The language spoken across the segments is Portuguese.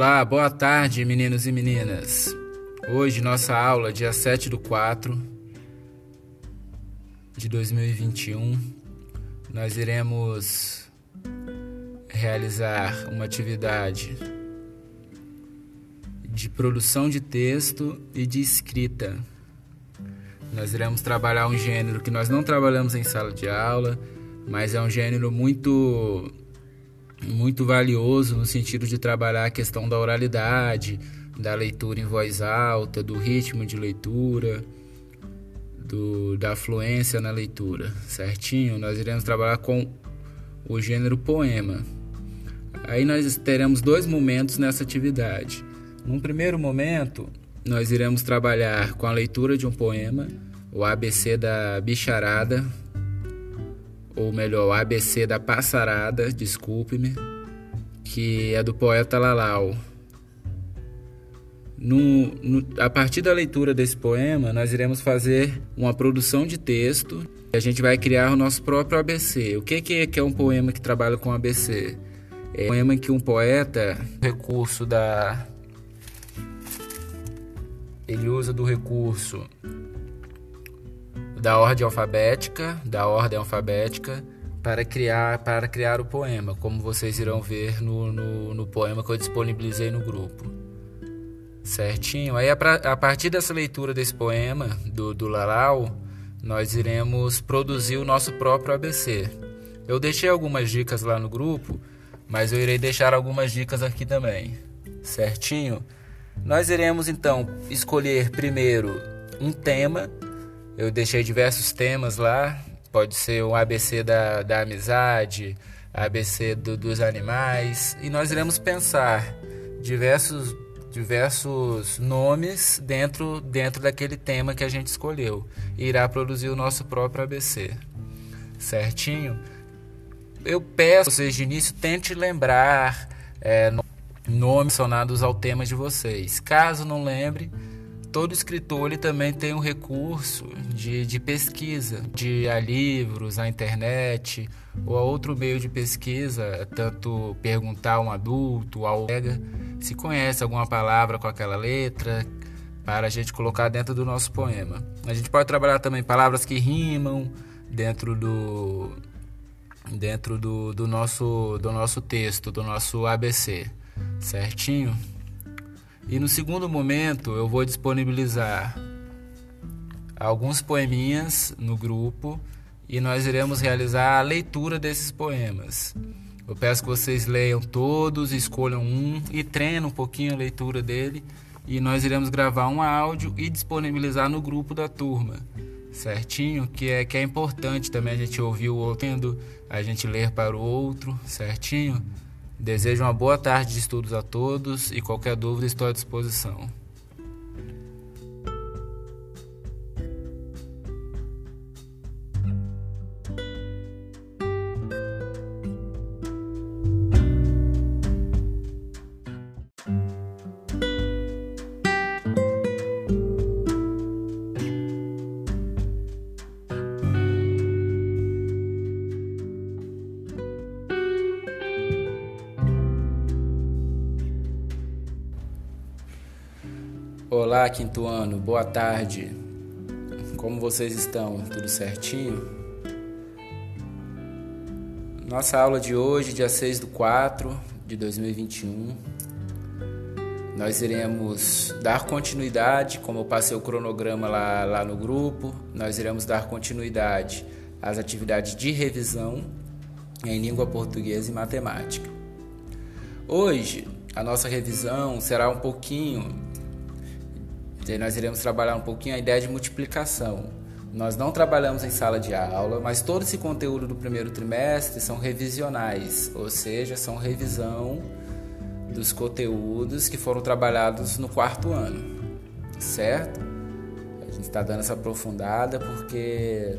Olá, boa tarde, meninos e meninas. Hoje, nossa aula, dia 7 do 4 de 2021, nós iremos realizar uma atividade de produção de texto e de escrita. Nós iremos trabalhar um gênero que nós não trabalhamos em sala de aula, mas é um gênero muito muito valioso no sentido de trabalhar a questão da oralidade, da leitura em voz alta, do ritmo de leitura, do, da fluência na leitura, certinho? Nós iremos trabalhar com o gênero poema. Aí nós teremos dois momentos nessa atividade. Num primeiro momento, nós iremos trabalhar com a leitura de um poema, o ABC da Bicharada, ou melhor, o ABC da Passarada, desculpe-me, que é do poeta Lalau. No, no, a partir da leitura desse poema, nós iremos fazer uma produção de texto e a gente vai criar o nosso próprio ABC. O que, que é, que é um poema que trabalha com ABC? É um poema em que um poeta, recurso da. Ele usa do recurso da ordem alfabética, da ordem alfabética para criar para criar o poema, como vocês irão ver no, no, no poema que eu disponibilizei no grupo. Certinho? Aí a, a partir dessa leitura desse poema do, do Lalau, nós iremos produzir o nosso próprio ABC. Eu deixei algumas dicas lá no grupo, mas eu irei deixar algumas dicas aqui também. Certinho? Nós iremos então escolher primeiro um tema eu deixei diversos temas lá. Pode ser o ABC da, da amizade, ABC do, dos animais. E nós iremos pensar diversos, diversos nomes dentro, dentro daquele tema que a gente escolheu. E irá produzir o nosso próprio ABC. Certinho? Eu peço vocês de início, tente lembrar é, nomes relacionados ao tema de vocês. Caso não lembre, todo escritor ele também tem um recurso de, de pesquisa, de a livros, a internet ou a outro meio de pesquisa, tanto perguntar a um adulto, ao colega, se conhece alguma palavra com aquela letra, para a gente colocar dentro do nosso poema. A gente pode trabalhar também palavras que rimam dentro do dentro do, do nosso do nosso texto, do nosso ABC, certinho? E no segundo momento eu vou disponibilizar alguns poeminhas no grupo e nós iremos realizar a leitura desses poemas. Eu peço que vocês leiam todos, escolham um e treinem um pouquinho a leitura dele e nós iremos gravar um áudio e disponibilizar no grupo da turma, certinho? Que é que é importante também a gente ouvir o outro, a gente ler para o outro, certinho? Desejo uma boa tarde de estudos a todos e qualquer dúvida estou à disposição. Olá, quinto ano, boa tarde. Como vocês estão? Tudo certinho? Nossa aula de hoje, dia 6 do 4 de 2021, nós iremos dar continuidade, como eu passei o cronograma lá, lá no grupo, nós iremos dar continuidade às atividades de revisão em língua portuguesa e matemática. Hoje, a nossa revisão será um pouquinho e nós iremos trabalhar um pouquinho a ideia de multiplicação. Nós não trabalhamos em sala de aula, mas todo esse conteúdo do primeiro trimestre são revisionais, ou seja, são revisão dos conteúdos que foram trabalhados no quarto ano, certo? A gente está dando essa aprofundada porque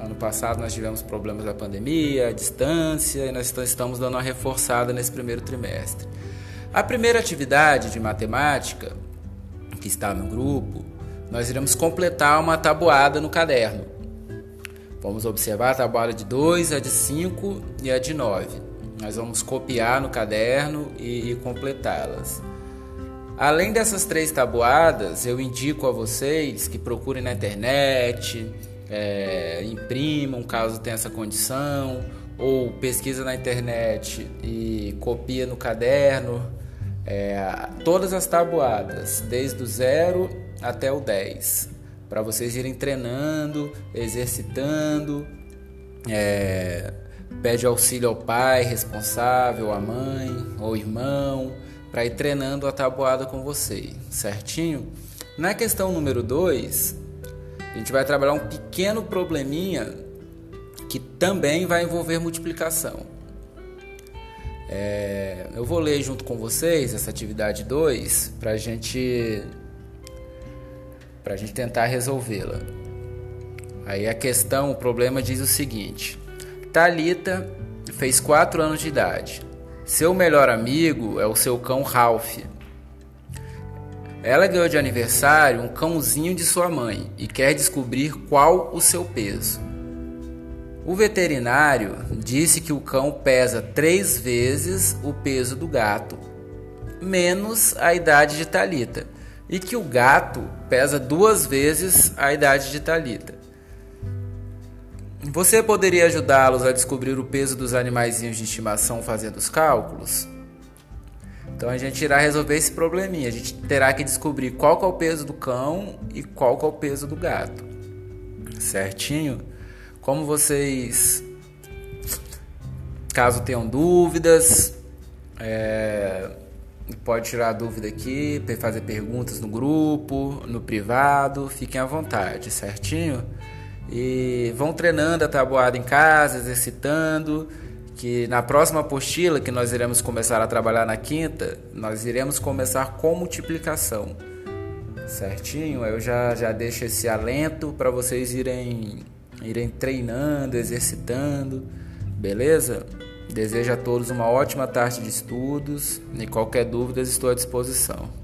ano passado nós tivemos problemas da pandemia, a distância, e nós estamos dando uma reforçada nesse primeiro trimestre. A primeira atividade de matemática que está no grupo, nós iremos completar uma tabuada no caderno. Vamos observar a tabuada de 2, a de 5 e a de 9. Nós vamos copiar no caderno e, e completá-las. Além dessas três tabuadas, eu indico a vocês que procurem na internet, é, imprimam caso tenha essa condição, ou pesquisa na internet e copia no caderno é, todas as tabuadas, desde o zero até o 10, para vocês irem treinando, exercitando. É, pede auxílio ao pai responsável, à mãe ou irmão, para ir treinando a tabuada com você, certinho? Na questão número 2, a gente vai trabalhar um pequeno probleminha que também vai envolver multiplicação. É, eu vou ler junto com vocês essa atividade 2 para gente, a gente tentar resolvê-la. Aí a questão, o problema diz o seguinte: Talita fez 4 anos de idade. Seu melhor amigo é o seu cão Ralph. Ela ganhou de aniversário um cãozinho de sua mãe e quer descobrir qual o seu peso. O veterinário disse que o cão pesa três vezes o peso do gato, menos a idade de Talita, e que o gato pesa duas vezes a idade de Talita. Você poderia ajudá-los a descobrir o peso dos animaizinhos de estimação fazendo os cálculos? Então a gente irá resolver esse probleminha. A gente terá que descobrir qual que é o peso do cão e qual que é o peso do gato. Certinho? Como vocês, caso tenham dúvidas, é, pode tirar dúvida aqui, fazer perguntas no grupo, no privado, fiquem à vontade, certinho? E vão treinando a tabuada em casa, exercitando, que na próxima apostila, que nós iremos começar a trabalhar na quinta, nós iremos começar com multiplicação. Certinho? Eu já, já deixo esse alento para vocês irem, irem treinando, exercitando, beleza? Desejo a todos uma ótima tarde de estudos e qualquer dúvida estou à disposição.